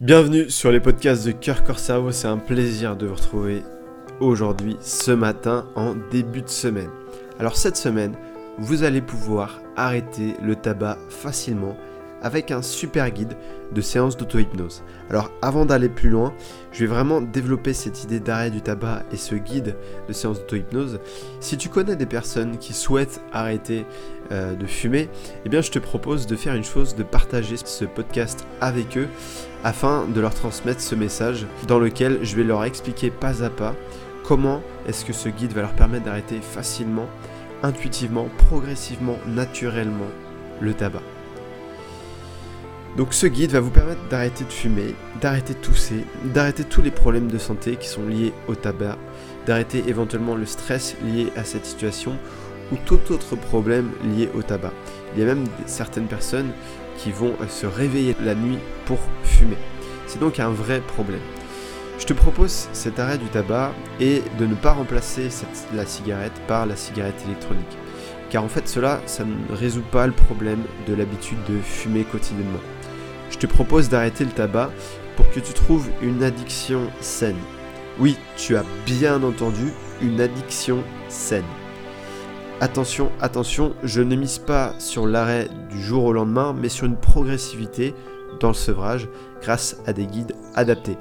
Bienvenue sur les podcasts de Cœur Cerveau, c'est un plaisir de vous retrouver aujourd'hui, ce matin, en début de semaine. Alors cette semaine, vous allez pouvoir arrêter le tabac facilement avec un super guide de séance d'auto-hypnose. Alors avant d'aller plus loin, je vais vraiment développer cette idée d'arrêt du tabac et ce guide de séance d'auto-hypnose. Si tu connais des personnes qui souhaitent arrêter euh, de fumer, eh bien je te propose de faire une chose, de partager ce podcast avec eux afin de leur transmettre ce message dans lequel je vais leur expliquer pas à pas comment est-ce que ce guide va leur permettre d'arrêter facilement, intuitivement, progressivement, naturellement le tabac. Donc ce guide va vous permettre d'arrêter de fumer, d'arrêter de tousser, d'arrêter tous les problèmes de santé qui sont liés au tabac, d'arrêter éventuellement le stress lié à cette situation ou tout autre problème lié au tabac. Il y a même certaines personnes qui vont se réveiller la nuit pour fumer. C'est donc un vrai problème. Je te propose cet arrêt du tabac et de ne pas remplacer la cigarette par la cigarette électronique. Car en fait cela, ça ne résout pas le problème de l'habitude de fumer quotidiennement. Je te propose d'arrêter le tabac pour que tu trouves une addiction saine. Oui, tu as bien entendu, une addiction saine. Attention, attention, je ne mise pas sur l'arrêt du jour au lendemain, mais sur une progressivité dans le sevrage grâce à des guides adaptés.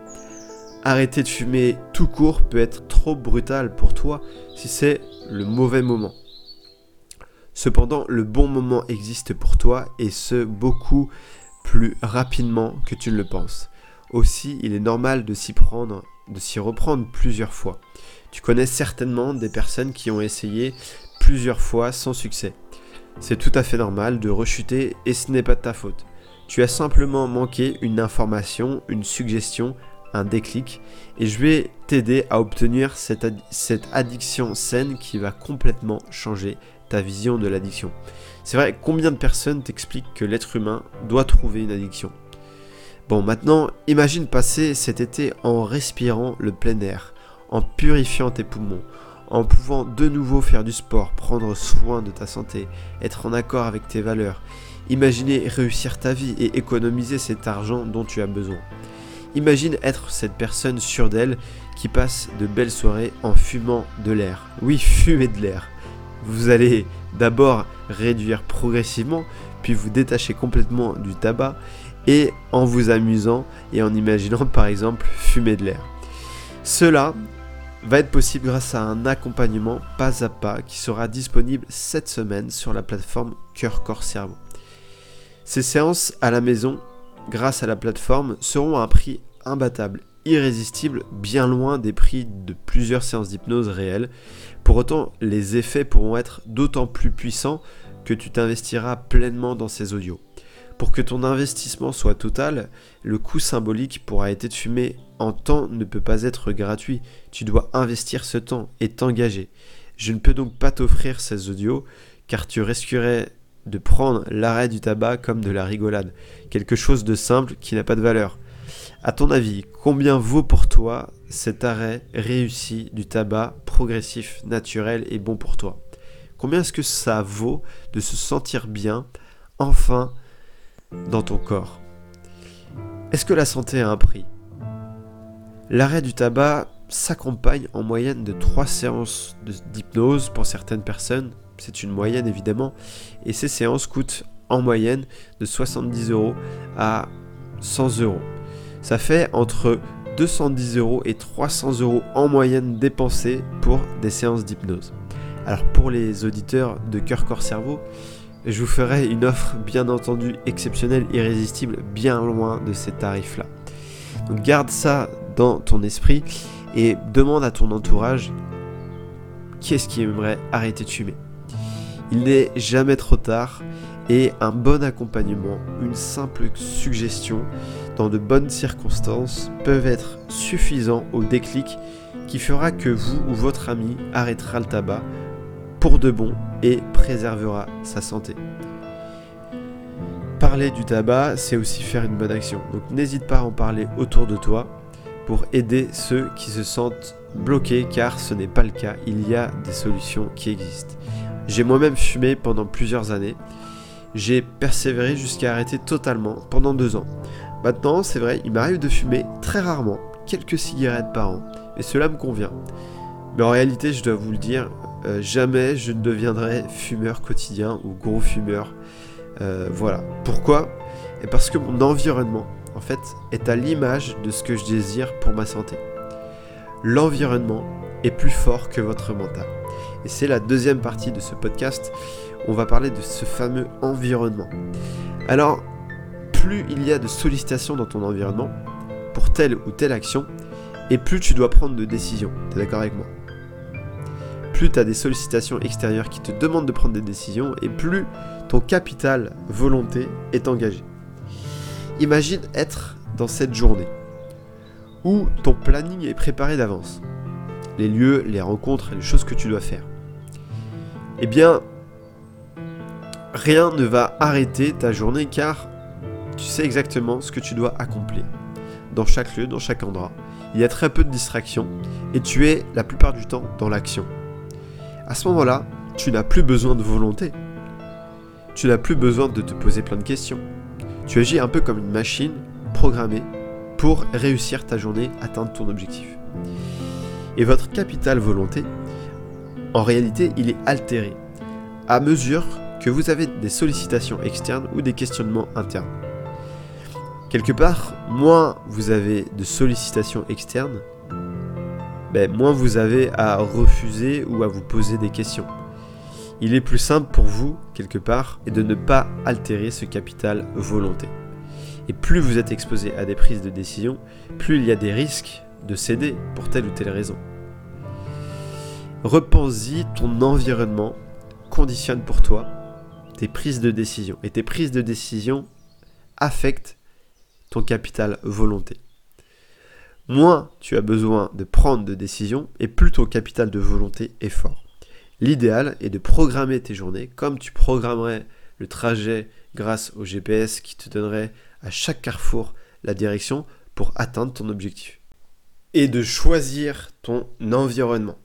Arrêter de fumer tout court peut être trop brutal pour toi si c'est le mauvais moment. Cependant, le bon moment existe pour toi et ce beaucoup plus rapidement que tu ne le penses. Aussi, il est normal de s'y prendre, de s'y reprendre plusieurs fois. Tu connais certainement des personnes qui ont essayé plusieurs fois sans succès. C'est tout à fait normal de rechuter et ce n'est pas de ta faute. Tu as simplement manqué une information, une suggestion, un déclic et je vais t'aider à obtenir cette, cette addiction saine qui va complètement changer ta vision de l'addiction. C'est vrai, combien de personnes t'expliquent que l'être humain doit trouver une addiction? Bon, maintenant, imagine passer cet été en respirant le plein air, en purifiant tes poumons, en pouvant de nouveau faire du sport, prendre soin de ta santé, être en accord avec tes valeurs. Imaginer réussir ta vie et économiser cet argent dont tu as besoin. Imagine être cette personne sûre d'elle qui passe de belles soirées en fumant de l'air. Oui, fumer de l'air. Vous allez d'abord réduire progressivement, puis vous détacher complètement du tabac et en vous amusant et en imaginant par exemple fumer de l'air. Cela va être possible grâce à un accompagnement pas à pas qui sera disponible cette semaine sur la plateforme Cœur Corps Cerveau. Ces séances à la maison, grâce à la plateforme, seront à un prix imbattable irrésistible, bien loin des prix de plusieurs séances d'hypnose réelles. Pour autant, les effets pourront être d'autant plus puissants que tu t'investiras pleinement dans ces audios. Pour que ton investissement soit total, le coût symbolique pour arrêter de fumer en temps ne peut pas être gratuit. Tu dois investir ce temps et t'engager. Je ne peux donc pas t'offrir ces audios car tu risquerais de prendre l'arrêt du tabac comme de la rigolade, quelque chose de simple qui n'a pas de valeur. À ton avis, combien vaut pour toi cet arrêt réussi du tabac progressif, naturel et bon pour toi? Combien est-ce que ça vaut de se sentir bien, enfin, dans ton corps? Est-ce que la santé a un prix? L'arrêt du tabac s'accompagne en moyenne de 3 séances d'hypnose pour certaines personnes, c'est une moyenne évidemment, et ces séances coûtent en moyenne de 70 euros à 100 euros ça fait entre 210 euros et 300 euros en moyenne dépensés pour des séances d'hypnose. Alors pour les auditeurs de Cœur Corps Cerveau, je vous ferai une offre bien entendu exceptionnelle, irrésistible, bien loin de ces tarifs-là. Donc garde ça dans ton esprit et demande à ton entourage qui est-ce qui aimerait arrêter de fumer. Il n'est jamais trop tard et un bon accompagnement, une simple suggestion dans de bonnes circonstances peuvent être suffisants au déclic qui fera que vous ou votre ami arrêtera le tabac pour de bon et préservera sa santé. Parler du tabac, c'est aussi faire une bonne action. Donc n'hésite pas à en parler autour de toi pour aider ceux qui se sentent bloqués car ce n'est pas le cas, il y a des solutions qui existent. J'ai moi-même fumé pendant plusieurs années. J'ai persévéré jusqu'à arrêter totalement pendant deux ans. Maintenant, c'est vrai, il m'arrive de fumer très rarement, quelques cigarettes par an, et cela me convient. Mais en réalité, je dois vous le dire, euh, jamais je ne deviendrai fumeur quotidien ou gros fumeur. Euh, voilà. Pourquoi? Et parce que mon environnement, en fait, est à l'image de ce que je désire pour ma santé. L'environnement est plus fort que votre mental. Et c'est la deuxième partie de ce podcast. On va parler de ce fameux environnement. Alors, plus il y a de sollicitations dans ton environnement pour telle ou telle action, et plus tu dois prendre de décisions. T'es d'accord avec moi? Plus tu as des sollicitations extérieures qui te demandent de prendre des décisions, et plus ton capital volonté est engagé. Imagine être dans cette journée où ton planning est préparé d'avance. Les lieux, les rencontres, les choses que tu dois faire. Eh bien, rien ne va arrêter ta journée car tu sais exactement ce que tu dois accomplir. Dans chaque lieu, dans chaque endroit. Il y a très peu de distractions et tu es la plupart du temps dans l'action. À ce moment-là, tu n'as plus besoin de volonté. Tu n'as plus besoin de te poser plein de questions. Tu agis un peu comme une machine programmée pour réussir ta journée, atteindre ton objectif. Et votre capital volonté, en réalité, il est altéré à mesure que vous avez des sollicitations externes ou des questionnements internes. Quelque part, moins vous avez de sollicitations externes, ben, moins vous avez à refuser ou à vous poser des questions. Il est plus simple pour vous, quelque part, de ne pas altérer ce capital volonté. Et plus vous êtes exposé à des prises de décision, plus il y a des risques de céder pour telle ou telle raison. Repense-y, ton environnement conditionne pour toi tes prises de décision. Et tes prises de décision affectent capital volonté. Moins tu as besoin de prendre de décisions et plus ton capital de volonté est fort. L'idéal est de programmer tes journées comme tu programmerais le trajet grâce au GPS qui te donnerait à chaque carrefour la direction pour atteindre ton objectif. Et de choisir ton environnement.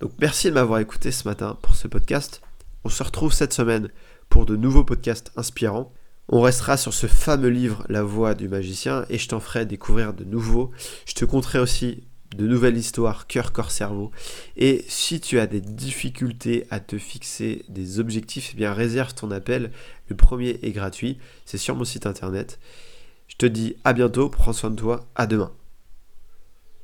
Donc merci de m'avoir écouté ce matin pour ce podcast. On se retrouve cette semaine pour de nouveaux podcasts inspirants. On restera sur ce fameux livre La voix du magicien et je t'en ferai découvrir de nouveaux. Je te conterai aussi de nouvelles histoires cœur, corps, cerveau. Et si tu as des difficultés à te fixer des objectifs, eh bien réserve ton appel. Le premier est gratuit, c'est sur mon site internet. Je te dis à bientôt, prends soin de toi, à demain.